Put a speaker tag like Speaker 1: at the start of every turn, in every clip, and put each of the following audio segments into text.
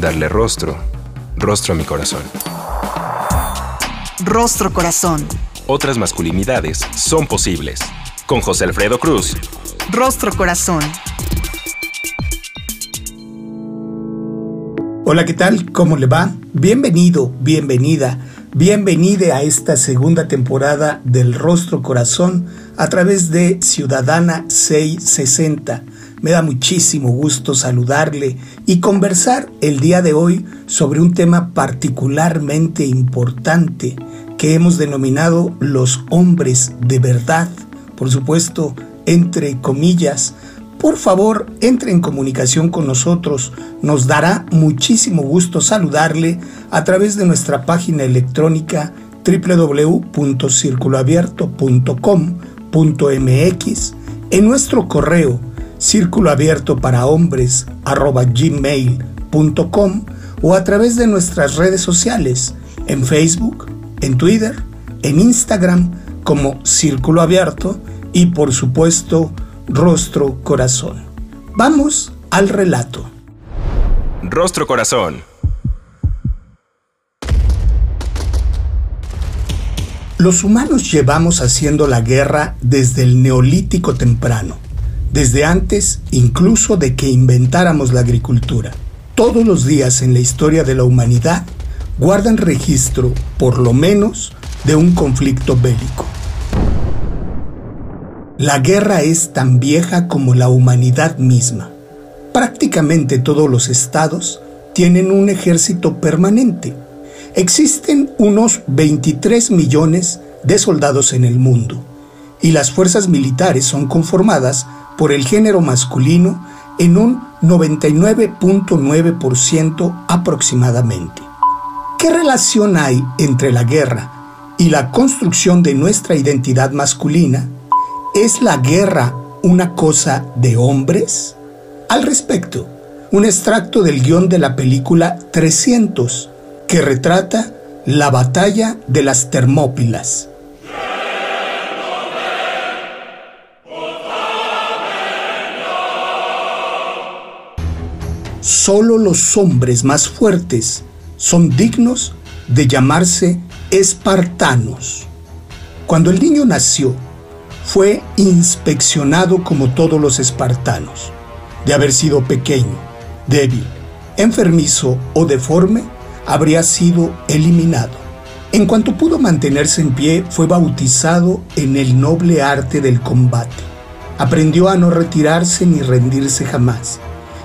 Speaker 1: darle rostro, rostro a mi corazón.
Speaker 2: Rostro Corazón.
Speaker 1: Otras masculinidades son posibles. Con José Alfredo Cruz.
Speaker 2: Rostro Corazón.
Speaker 3: Hola, ¿qué tal? ¿Cómo le va? Bienvenido, bienvenida, bienvenide a esta segunda temporada del Rostro Corazón a través de Ciudadana 660 me da muchísimo gusto saludarle y conversar el día de hoy sobre un tema particularmente importante que hemos denominado los hombres de verdad. Por supuesto, entre comillas, por favor, entre en comunicación con nosotros. Nos dará muchísimo gusto saludarle a través de nuestra página electrónica www.circuloabierto.com.mx, en nuestro correo círculo abierto para hombres gmail.com o a través de nuestras redes sociales en Facebook, en Twitter, en Instagram como Círculo Abierto y por supuesto Rostro Corazón. Vamos al relato.
Speaker 1: Rostro Corazón.
Speaker 3: Los humanos llevamos haciendo la guerra desde el neolítico temprano desde antes incluso de que inventáramos la agricultura. Todos los días en la historia de la humanidad guardan registro, por lo menos, de un conflicto bélico. La guerra es tan vieja como la humanidad misma. Prácticamente todos los estados tienen un ejército permanente. Existen unos 23 millones de soldados en el mundo y las fuerzas militares son conformadas por el género masculino en un 99.9% aproximadamente. ¿Qué relación hay entre la guerra y la construcción de nuestra identidad masculina? ¿Es la guerra una cosa de hombres? Al respecto, un extracto del guion de la película 300, que retrata la batalla de las Termópilas solo los hombres más fuertes son dignos de llamarse espartanos. Cuando el niño nació, fue inspeccionado como todos los espartanos. De haber sido pequeño, débil, enfermizo o deforme, habría sido eliminado. En cuanto pudo mantenerse en pie, fue bautizado en el noble arte del combate. Aprendió a no retirarse ni rendirse jamás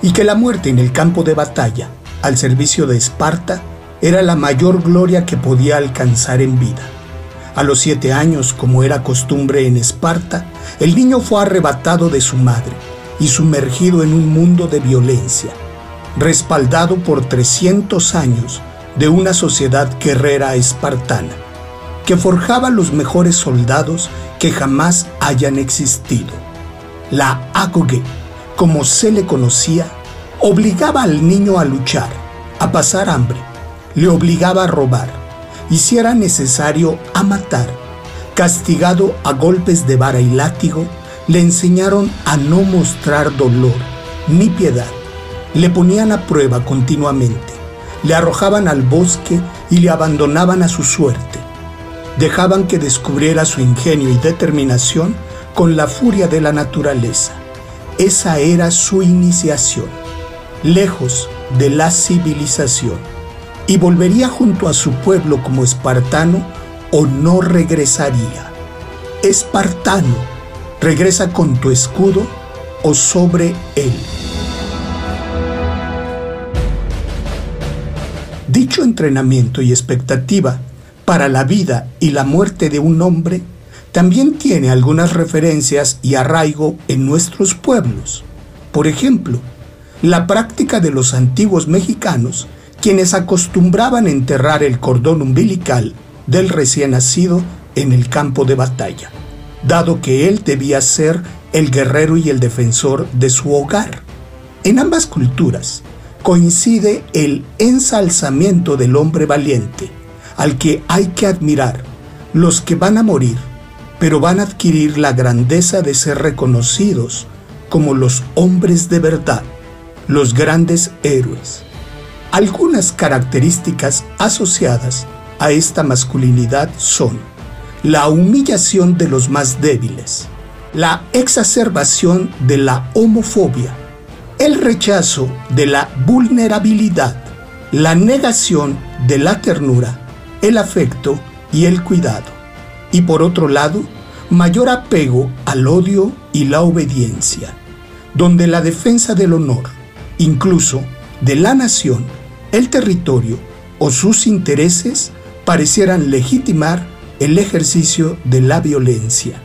Speaker 3: y que la muerte en el campo de batalla, al servicio de Esparta, era la mayor gloria que podía alcanzar en vida. A los siete años, como era costumbre en Esparta, el niño fue arrebatado de su madre y sumergido en un mundo de violencia, respaldado por 300 años de una sociedad guerrera espartana, que forjaba los mejores soldados que jamás hayan existido. La Agoge como se le conocía, obligaba al niño a luchar, a pasar hambre, le obligaba a robar y si era necesario a matar. Castigado a golpes de vara y látigo, le enseñaron a no mostrar dolor ni piedad. Le ponían a prueba continuamente, le arrojaban al bosque y le abandonaban a su suerte. Dejaban que descubriera su ingenio y determinación con la furia de la naturaleza esa era su iniciación, lejos de la civilización, y volvería junto a su pueblo como espartano o no regresaría. Espartano, regresa con tu escudo o sobre él. Dicho entrenamiento y expectativa para la vida y la muerte de un hombre también tiene algunas referencias y arraigo en nuestros pueblos. Por ejemplo, la práctica de los antiguos mexicanos, quienes acostumbraban enterrar el cordón umbilical del recién nacido en el campo de batalla, dado que él debía ser el guerrero y el defensor de su hogar. En ambas culturas coincide el ensalzamiento del hombre valiente, al que hay que admirar, los que van a morir, pero van a adquirir la grandeza de ser reconocidos como los hombres de verdad, los grandes héroes. Algunas características asociadas a esta masculinidad son la humillación de los más débiles, la exacerbación de la homofobia, el rechazo de la vulnerabilidad, la negación de la ternura, el afecto y el cuidado. Y por otro lado, mayor apego al odio y la obediencia, donde la defensa del honor, incluso de la nación, el territorio o sus intereses parecieran legitimar el ejercicio de la violencia.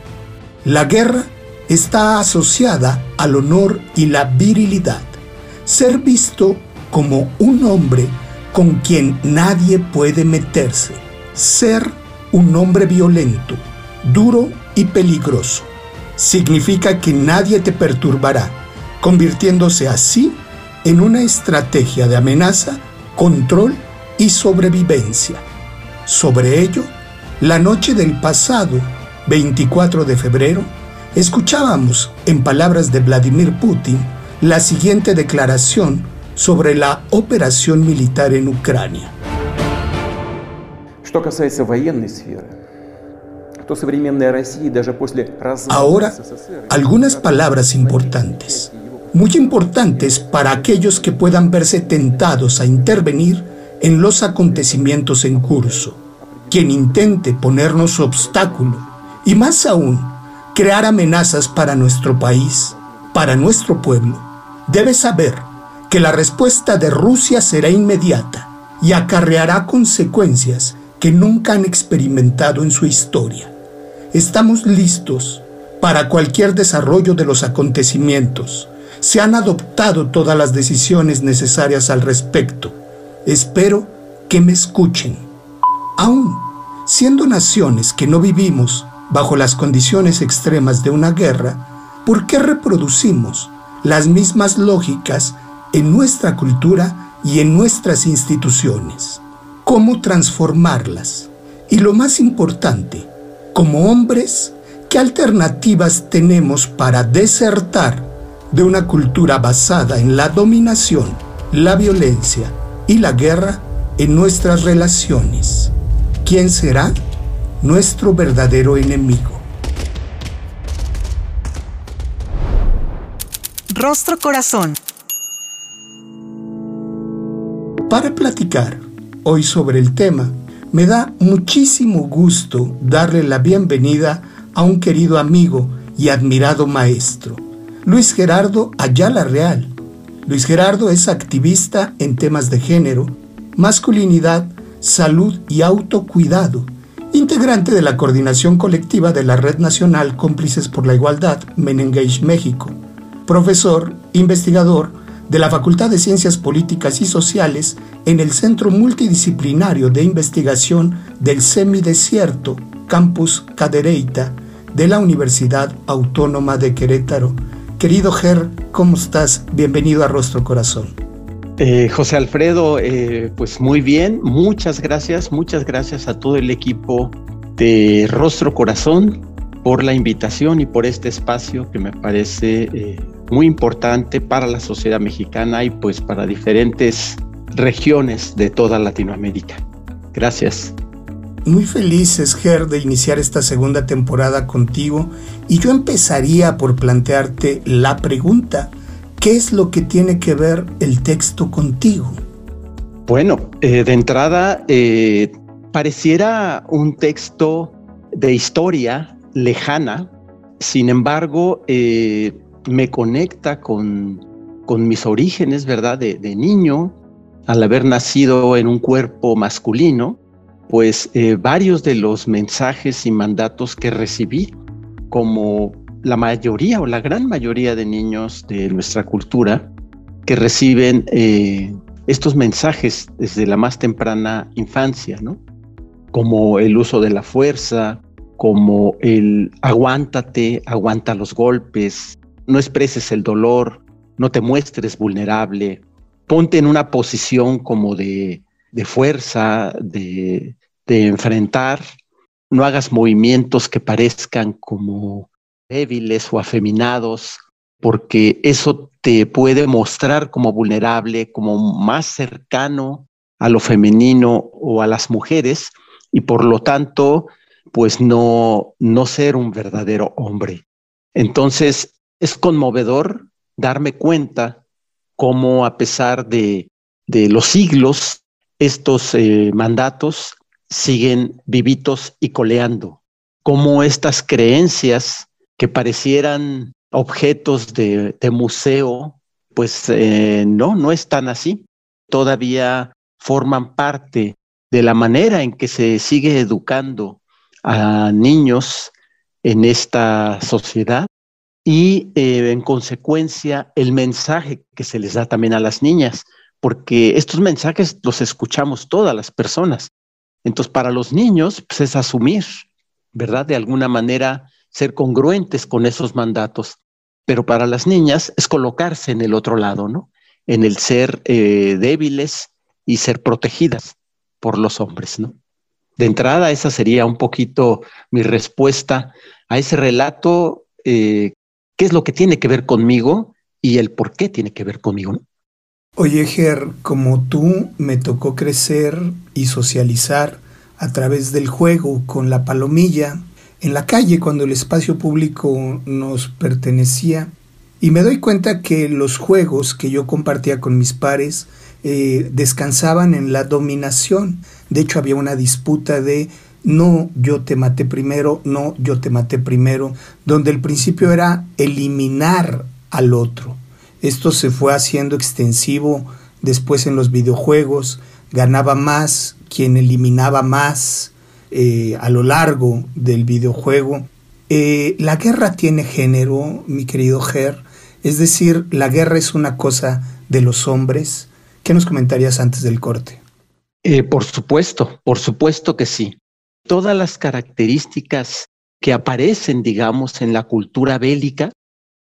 Speaker 3: La guerra está asociada al honor y la virilidad. Ser visto como un hombre con quien nadie puede meterse. Ser un hombre violento, duro y peligroso. Significa que nadie te perturbará, convirtiéndose así en una estrategia de amenaza, control y sobrevivencia. Sobre ello, la noche del pasado 24 de febrero, escuchábamos, en palabras de Vladimir Putin, la siguiente declaración sobre la operación militar en Ucrania. Ahora, algunas palabras importantes, muy importantes para aquellos que puedan verse tentados a intervenir en los acontecimientos en curso. Quien intente ponernos obstáculo y más aún, crear amenazas para nuestro país, para nuestro pueblo, debe saber que la respuesta de Rusia será inmediata y acarreará consecuencias que nunca han experimentado en su historia. Estamos listos para cualquier desarrollo de los acontecimientos. Se han adoptado todas las decisiones necesarias al respecto. Espero que me escuchen. Aún siendo naciones que no vivimos bajo las condiciones extremas de una guerra, ¿por qué reproducimos las mismas lógicas en nuestra cultura y en nuestras instituciones. Cómo transformarlas. Y lo más importante, como hombres, ¿qué alternativas tenemos para desertar de una cultura basada en la dominación, la violencia y la guerra en nuestras relaciones? ¿Quién será nuestro verdadero enemigo?
Speaker 2: Rostro Corazón
Speaker 3: Para platicar hoy sobre el tema, me da muchísimo gusto darle la bienvenida a un querido amigo y admirado maestro, Luis Gerardo Ayala Real. Luis Gerardo es activista en temas de género, masculinidad, salud y autocuidado, integrante de la coordinación colectiva de la Red Nacional Cómplices por la Igualdad, Menengage México, profesor, investigador, de la Facultad de Ciencias Políticas y Sociales en el Centro Multidisciplinario de Investigación del Semidesierto, Campus Cadereyta, de la Universidad Autónoma de Querétaro. Querido Ger, ¿cómo estás? Bienvenido a Rostro Corazón.
Speaker 4: Eh, José Alfredo, eh, pues muy bien, muchas gracias, muchas gracias a todo el equipo de Rostro Corazón por la invitación y por este espacio que me parece eh, muy importante para la sociedad mexicana y pues para diferentes regiones de toda Latinoamérica. Gracias.
Speaker 3: Muy felices, Ger, de iniciar esta segunda temporada contigo y yo empezaría por plantearte la pregunta, ¿qué es lo que tiene que ver el texto contigo?
Speaker 4: Bueno, eh, de entrada, eh, pareciera un texto de historia lejana, sin embargo, eh, me conecta con, con mis orígenes, ¿verdad? De, niño, al haber nacido en un cuerpo masculino, pues eh, varios de los mensajes y mandatos que recibí, como la mayoría o la gran mayoría de niños de nuestra cultura, que reciben eh, estos mensajes desde la más temprana infancia, ¿no? Como el uso de la fuerza, como el aguántate, aguanta los golpes, no expreses el dolor, no te muestres vulnerable, ponte en una posición como de, fuerza, de, de enfrentar, no hagas movimientos que parezcan como débiles o afeminados, porque eso te puede mostrar como vulnerable, como más cercano a lo femenino o a las mujeres y por lo tanto, pues no, no ser un verdadero hombre. Entonces, es conmovedor darme cuenta cómo a pesar de, los siglos, estos eh, mandatos siguen vivitos y coleando, cómo estas creencias que parecieran objetos de, museo, pues eh, no, no están así. Todavía forman parte de la manera en que se sigue educando a niños en esta sociedad y eh, en consecuencia el mensaje que se les da también a las niñas, porque estos mensajes los escuchamos todas las personas. Entonces, para los niños, pues es asumir, ¿verdad? De alguna manera ser congruentes con esos mandatos. Pero para las niñas es colocarse en el otro lado, ¿no? En el ser eh, débiles y ser protegidas por los hombres, ¿no? De entrada, esa sería un poquito mi respuesta a ese relato, eh, qué es lo que tiene que ver conmigo y el por qué tiene que ver conmigo.
Speaker 3: Oye, Ger, como tú me tocó crecer y socializar a través del juego con la palomilla, en la calle cuando el espacio público nos pertenecía y me doy cuenta que los juegos que yo compartía con mis pares eh, descansaban en la dominación. De hecho había una disputa de no yo te maté primero, no yo te maté primero, donde el principio era eliminar al otro. Esto se fue haciendo extensivo después en los videojuegos, ganaba más quien eliminaba más, eh, a lo largo del videojuego. Eh, la guerra tiene género, mi querido Ger, es decir, la guerra es una cosa de los hombres. ¿Qué nos comentarías antes del corte?
Speaker 4: Eh, por supuesto, por supuesto que sí. Todas las características que aparecen, digamos, en la cultura bélica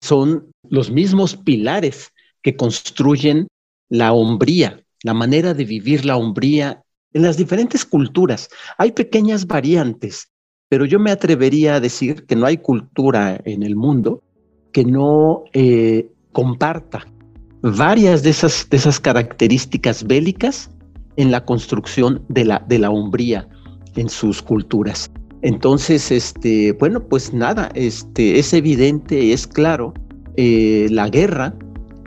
Speaker 4: son los mismos pilares que construyen la hombría, la manera de vivir la hombría en las diferentes culturas. Hay pequeñas variantes, pero yo me atrevería a decir que no hay cultura en el mundo que no eh, comparta varias de esas, de esas características bélicas en la construcción de la, de la hombría en sus culturas. Entonces, este, bueno, pues nada, este, es evidente, es claro, eh, la guerra,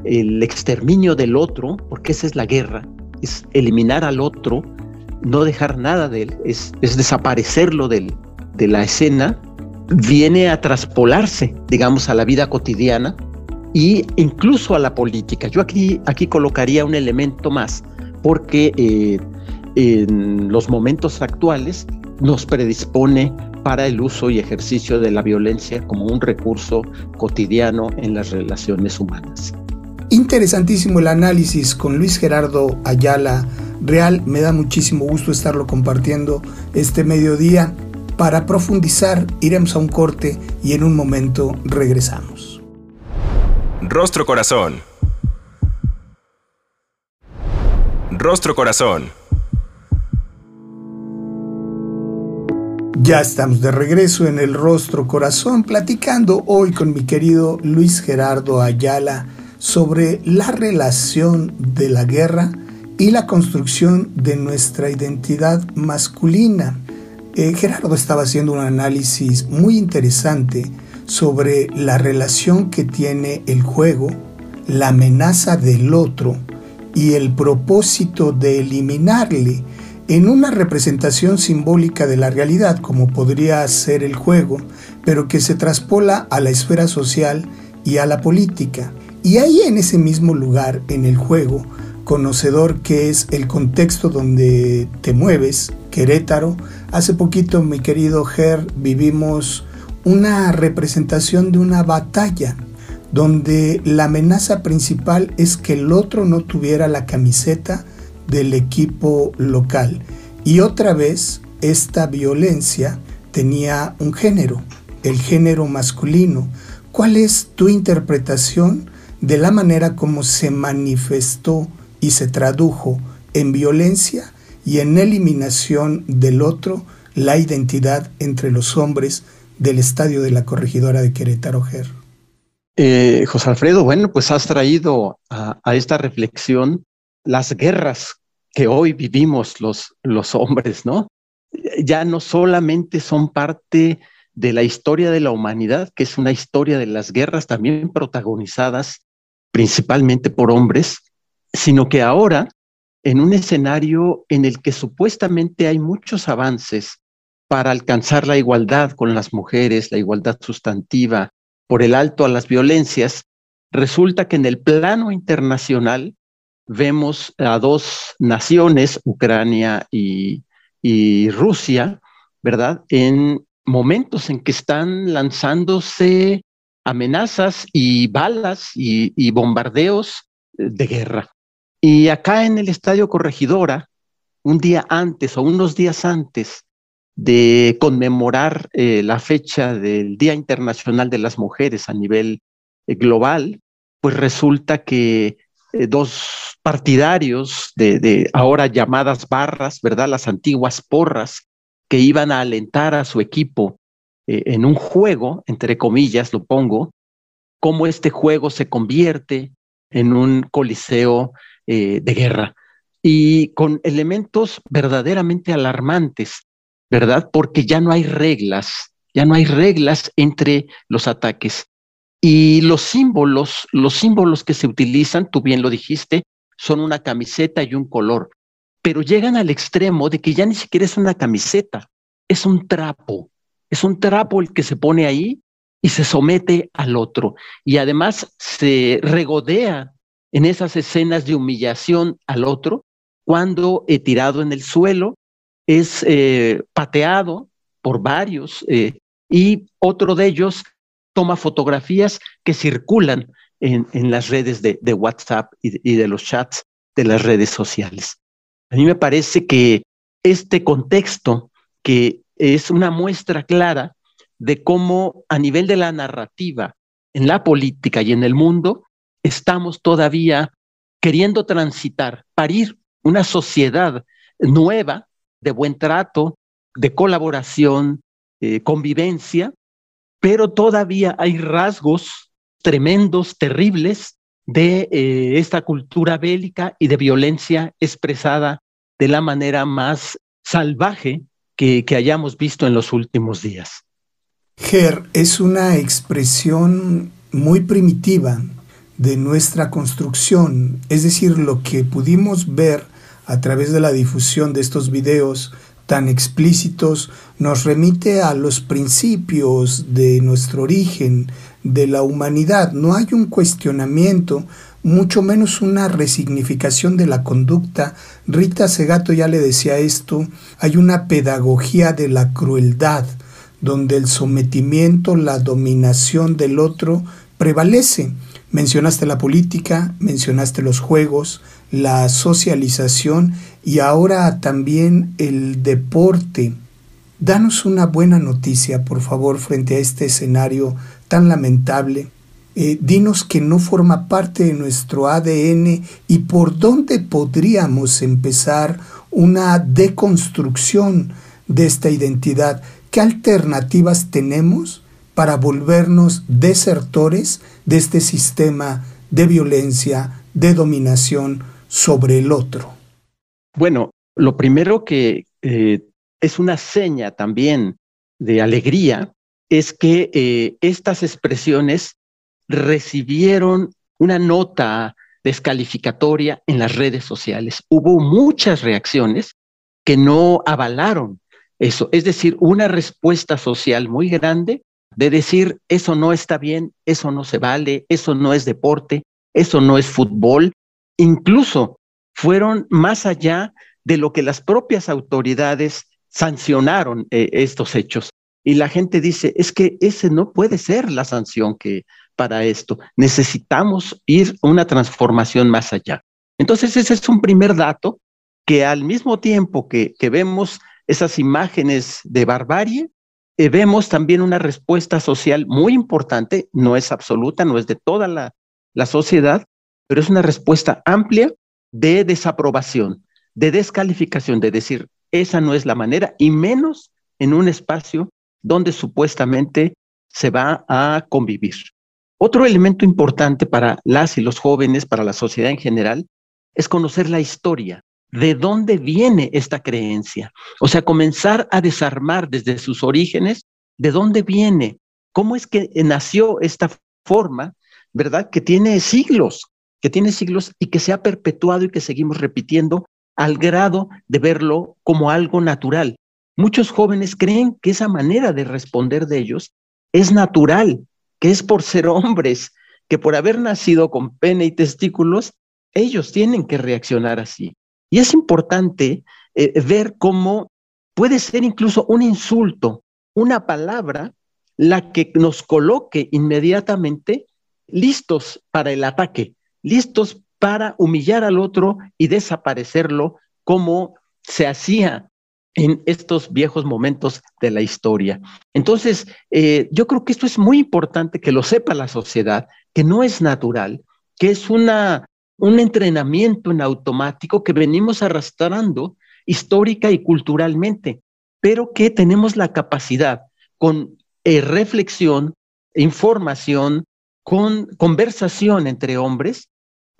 Speaker 4: el exterminio del otro, porque esa es la guerra, es eliminar al otro no dejar nada de él, es, desaparecerlo de la escena, viene a traspolarse, digamos, a la vida cotidiana e incluso a la política. Yo aquí, aquí colocaría un elemento más, porque eh, en los momentos actuales nos predispone para el uso y ejercicio de la violencia como un recurso cotidiano en las relaciones humanas.
Speaker 3: Interesantísimo el análisis con Luis Gerardo Ayala Real. Me da muchísimo gusto estarlo compartiendo este mediodía. Para profundizar, iremos a un corte y en un momento regresamos.
Speaker 1: Rostro Corazón. Rostro Corazón.
Speaker 3: Ya estamos de regreso en el Rostro Corazón platicando hoy con mi querido Luis Gerardo Ayala sobre la relación de la guerra y la construcción de nuestra identidad masculina. Eh, Gerardo estaba haciendo un análisis muy interesante sobre la relación que tiene el juego, la amenaza del otro y el propósito de eliminarle en una representación simbólica de la realidad como podría ser el juego, pero que se traspola a la esfera social y a la política. Y ahí en ese mismo lugar, en el juego, conocedor que es el contexto donde te mueves, Querétaro, hace poquito, mi querido Ger, vivimos una representación de una batalla donde la amenaza principal es que el otro no tuviera la camiseta del equipo local. Y otra vez, esta violencia tenía un género, el género masculino. ¿Cuál es tu interpretación de la manera como se manifestó y se tradujo en violencia y en eliminación del otro la identidad entre los hombres del estadio de la corregidora de Querétaro Ger.
Speaker 4: Eh, José Alfredo, bueno, pues has traído a, esta reflexión las guerras que hoy vivimos los, los hombres, ¿no? Ya no solamente son parte de la historia de la humanidad, que es una historia de las guerras también protagonizadas principalmente por hombres, sino que ahora en un escenario en el que supuestamente hay muchos avances para alcanzar la igualdad con las mujeres, la igualdad sustantiva, por el alto a las violencias, resulta que en el plano internacional vemos a dos naciones, Ucrania y, Rusia, ¿verdad? En momentos en que están lanzándose amenazas y balas y bombardeos de guerra. Y acá en el Estadio Corregidora, un día antes o unos días antes de conmemorar eh, la fecha del Día Internacional de las Mujeres a nivel eh, global, pues resulta que eh, dos partidarios de, ahora llamadas barras, ¿verdad? Las antiguas porras, que iban a alentar a su equipo en un juego, entre comillas lo pongo, cómo este juego se convierte en un coliseo eh, de guerra y con elementos verdaderamente alarmantes, ¿verdad? Porque ya no hay reglas, ya no hay reglas entre los ataques. Y los símbolos, los símbolos que se utilizan, tú bien lo dijiste, son una camiseta y un color, pero llegan al extremo de que ya ni siquiera es una camiseta, es un trapo, es un trapo el que se pone ahí y se somete al otro. Y además se regodea en esas escenas de humillación al otro, cuando he tirado en el suelo, es eh, pateado por varios eh, y otro de ellos toma fotografías que circulan en, las redes de, WhatsApp y de, los chats de las redes sociales. A mí me parece que este contexto, que es una muestra clara de cómo a nivel de la narrativa, en la política y en el mundo, estamos todavía queriendo transitar, parir una sociedad nueva de buen trato, de colaboración, eh, convivencia, pero todavía hay rasgos tremendos, terribles de eh, esta cultura bélica y de violencia expresada de la manera más salvaje que, que hayamos visto en los últimos días.
Speaker 3: Ger es una expresión muy primitiva de nuestra construcción, es decir, lo que pudimos ver a través de la difusión de estos videos tan explícitos nos remite a los principios de nuestro origen, de la humanidad. No hay un cuestionamiento, mucho menos una resignificación de la conducta. Rita Segato ya le decía esto, hay una pedagogía de la crueldad, donde el sometimiento, la dominación del otro prevalece. Mencionaste la política, mencionaste los juegos, la socialización y ahora también el deporte. Danos una buena noticia, por favor, frente a este escenario tan lamentable. Eh, dinos que no forma parte de nuestro ADN y por dónde podríamos empezar una deconstrucción de esta identidad. ¿Qué alternativas tenemos para volvernos desertores de este sistema de violencia, de dominación sobre el otro?
Speaker 4: Bueno, lo primero que eh, es una seña también de alegría es que eh, estas expresiones recibieron una nota descalificatoria en las redes sociales. Hubo muchas reacciones que no avalaron eso, es decir, una respuesta social muy grande de decir, eso no está bien, eso no se vale, eso no es deporte, eso no es fútbol. Incluso fueron más allá de lo que las propias autoridades sancionaron eh, estos hechos. Y la gente dice, es que ese no puede ser la sanción que para esto. Necesitamos ir una transformación más allá. Entonces, ese es un primer dato que al mismo tiempo que, vemos esas imágenes de barbarie, eh, vemos también una respuesta social muy importante, no es absoluta, no es de toda la, la sociedad, pero es una respuesta amplia de desaprobación, de descalificación, de decir, esa no es la manera, y menos en un espacio donde supuestamente se va a convivir. Otro elemento importante para las y los jóvenes, para la sociedad en general, es conocer la historia, de dónde viene esta creencia. O sea, comenzar a desarmar desde sus orígenes de dónde viene, cómo es que nació esta forma, ¿verdad? Que tiene siglos, que tiene siglos y que se ha perpetuado y que seguimos repitiendo al grado de verlo como algo natural. Muchos jóvenes creen que esa manera de responder de ellos es natural, que es por ser hombres, que por haber nacido con pene y testículos, ellos tienen que reaccionar así. Y es importante eh, ver cómo puede ser incluso un insulto, una palabra, la que nos coloque inmediatamente listos para el ataque, listos para humillar al otro y desaparecerlo como se hacía en estos viejos momentos de la historia. Entonces, eh, yo creo que esto es muy importante que lo sepa la sociedad, que no es natural, que es una, un entrenamiento en automático que venimos arrastrando histórica y culturalmente, pero que tenemos la capacidad con eh, reflexión, información, con conversación entre hombres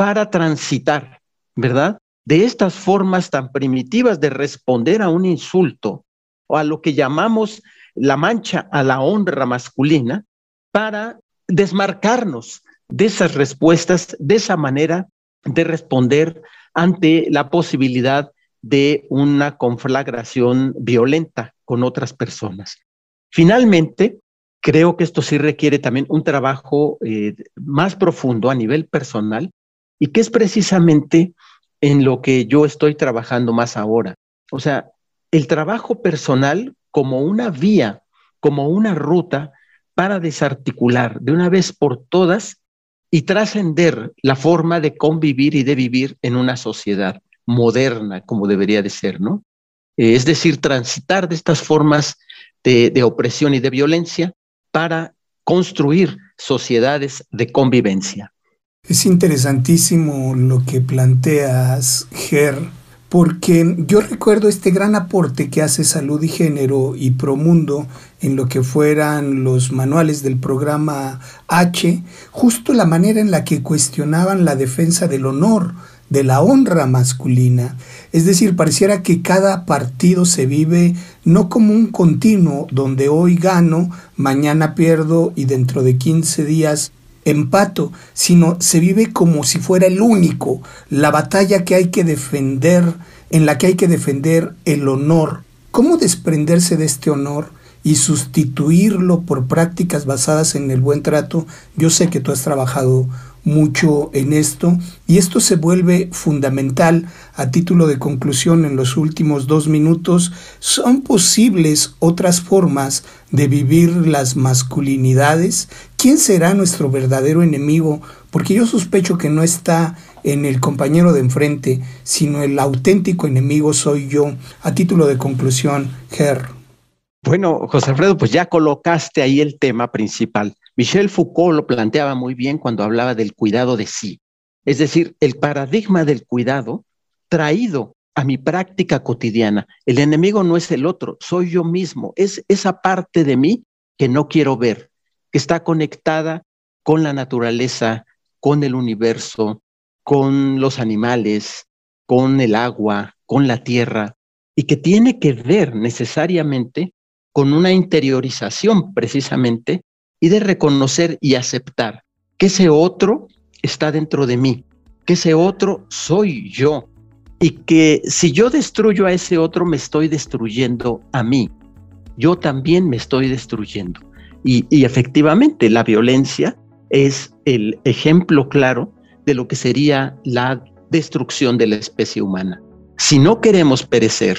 Speaker 4: para transitar, ¿verdad? de estas formas tan primitivas de responder a un insulto o a lo que llamamos la mancha a la honra masculina para desmarcarnos de esas respuestas, de esa manera de responder ante la posibilidad de una conflagración violenta con otras personas. Finalmente, creo que esto sí requiere también un trabajo eh, más profundo a nivel personal y que es precisamente en lo que yo estoy trabajando más ahora. O sea, el trabajo personal como una vía, como una ruta para desarticular de una vez por todas y trascender la forma de convivir y de vivir en una sociedad moderna como debería de ser, ¿no? Es decir, transitar de estas formas de, de opresión y de violencia para construir sociedades de convivencia.
Speaker 3: Es interesantísimo lo que planteas, Ger, porque yo recuerdo este gran aporte que hace Salud y Género y Promundo en lo que fueran los manuales del programa H, justo la manera en la que cuestionaban la defensa del honor, de la honra masculina. Es decir, pareciera que cada partido se vive no como un continuo donde hoy gano, mañana pierdo y dentro de 15 días empato, sino se vive como si fuera el único, la batalla que hay que defender, en la que hay que defender el honor. ¿Cómo desprenderse de este honor y sustituirlo por prácticas basadas en el buen trato? Yo sé que tú has trabajado mucho en esto y esto se vuelve fundamental a título de conclusión en los últimos dos minutos. ¿Son posibles otras formas de vivir las masculinidades? ¿Quién será nuestro verdadero enemigo? Porque yo sospecho que no está en el compañero de enfrente, sino el auténtico enemigo soy yo. A título de conclusión, Ger.
Speaker 4: Bueno, José Alfredo, pues ya colocaste ahí el tema principal. Michel Foucault lo planteaba muy bien cuando hablaba del cuidado de sí, es decir, el paradigma del cuidado traído a mi práctica cotidiana. El enemigo no es el otro, soy yo mismo, es esa parte de mí que no quiero ver, que está conectada con la naturaleza, con el universo, con los animales, con el agua, con la tierra, y que tiene que ver necesariamente con una interiorización precisamente y de reconocer y aceptar que ese otro está dentro de mí, que ese otro soy yo y que si yo destruyo a ese otro me estoy destruyendo a mí. Yo también me estoy destruyendo. Y, efectivamente la violencia es el ejemplo claro de lo que sería la destrucción de la especie humana. Si no queremos perecer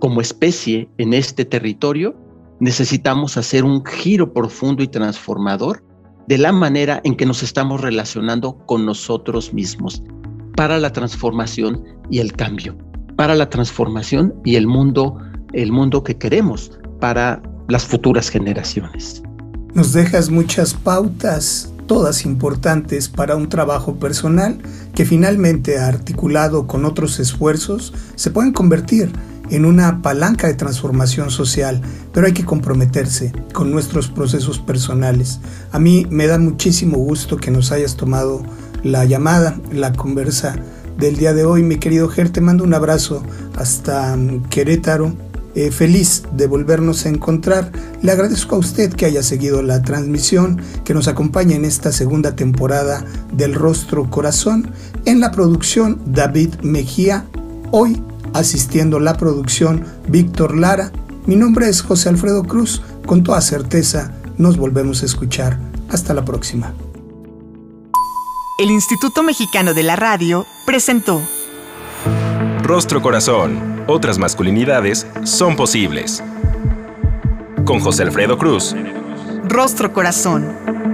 Speaker 4: como especie en este territorio, necesitamos hacer un giro profundo y transformador de la manera en que nos estamos relacionando con nosotros mismos para la transformación y el cambio, para la transformación y el mundo, el mundo que queremos para las futuras generaciones.
Speaker 3: Nos dejas muchas pautas, todas importantes para un trabajo personal que finalmente articulado con otros esfuerzos se pueden convertir en una palanca de transformación social, pero hay que comprometerse con nuestros procesos personales. A mí me da muchísimo gusto que nos hayas tomado la llamada, la conversa del día de hoy. Mi querido Ger, te mando un abrazo hasta mm, Querétaro. Eh, feliz de volvernos a encontrar. Le agradezco a usted que haya seguido la transmisión, que nos acompañe en esta segunda temporada del Rostro Corazón. En la producción David Mejía, hoy asistiendo la producción Víctor Lara. Mi nombre es José Alfredo Cruz. Con toda certeza nos volvemos a escuchar. Hasta la próxima.
Speaker 2: El Instituto Mexicano de la Radio presentó
Speaker 1: Rostro Corazón. Otras masculinidades son posibles. Con José Alfredo Cruz.
Speaker 2: Rostro Corazón.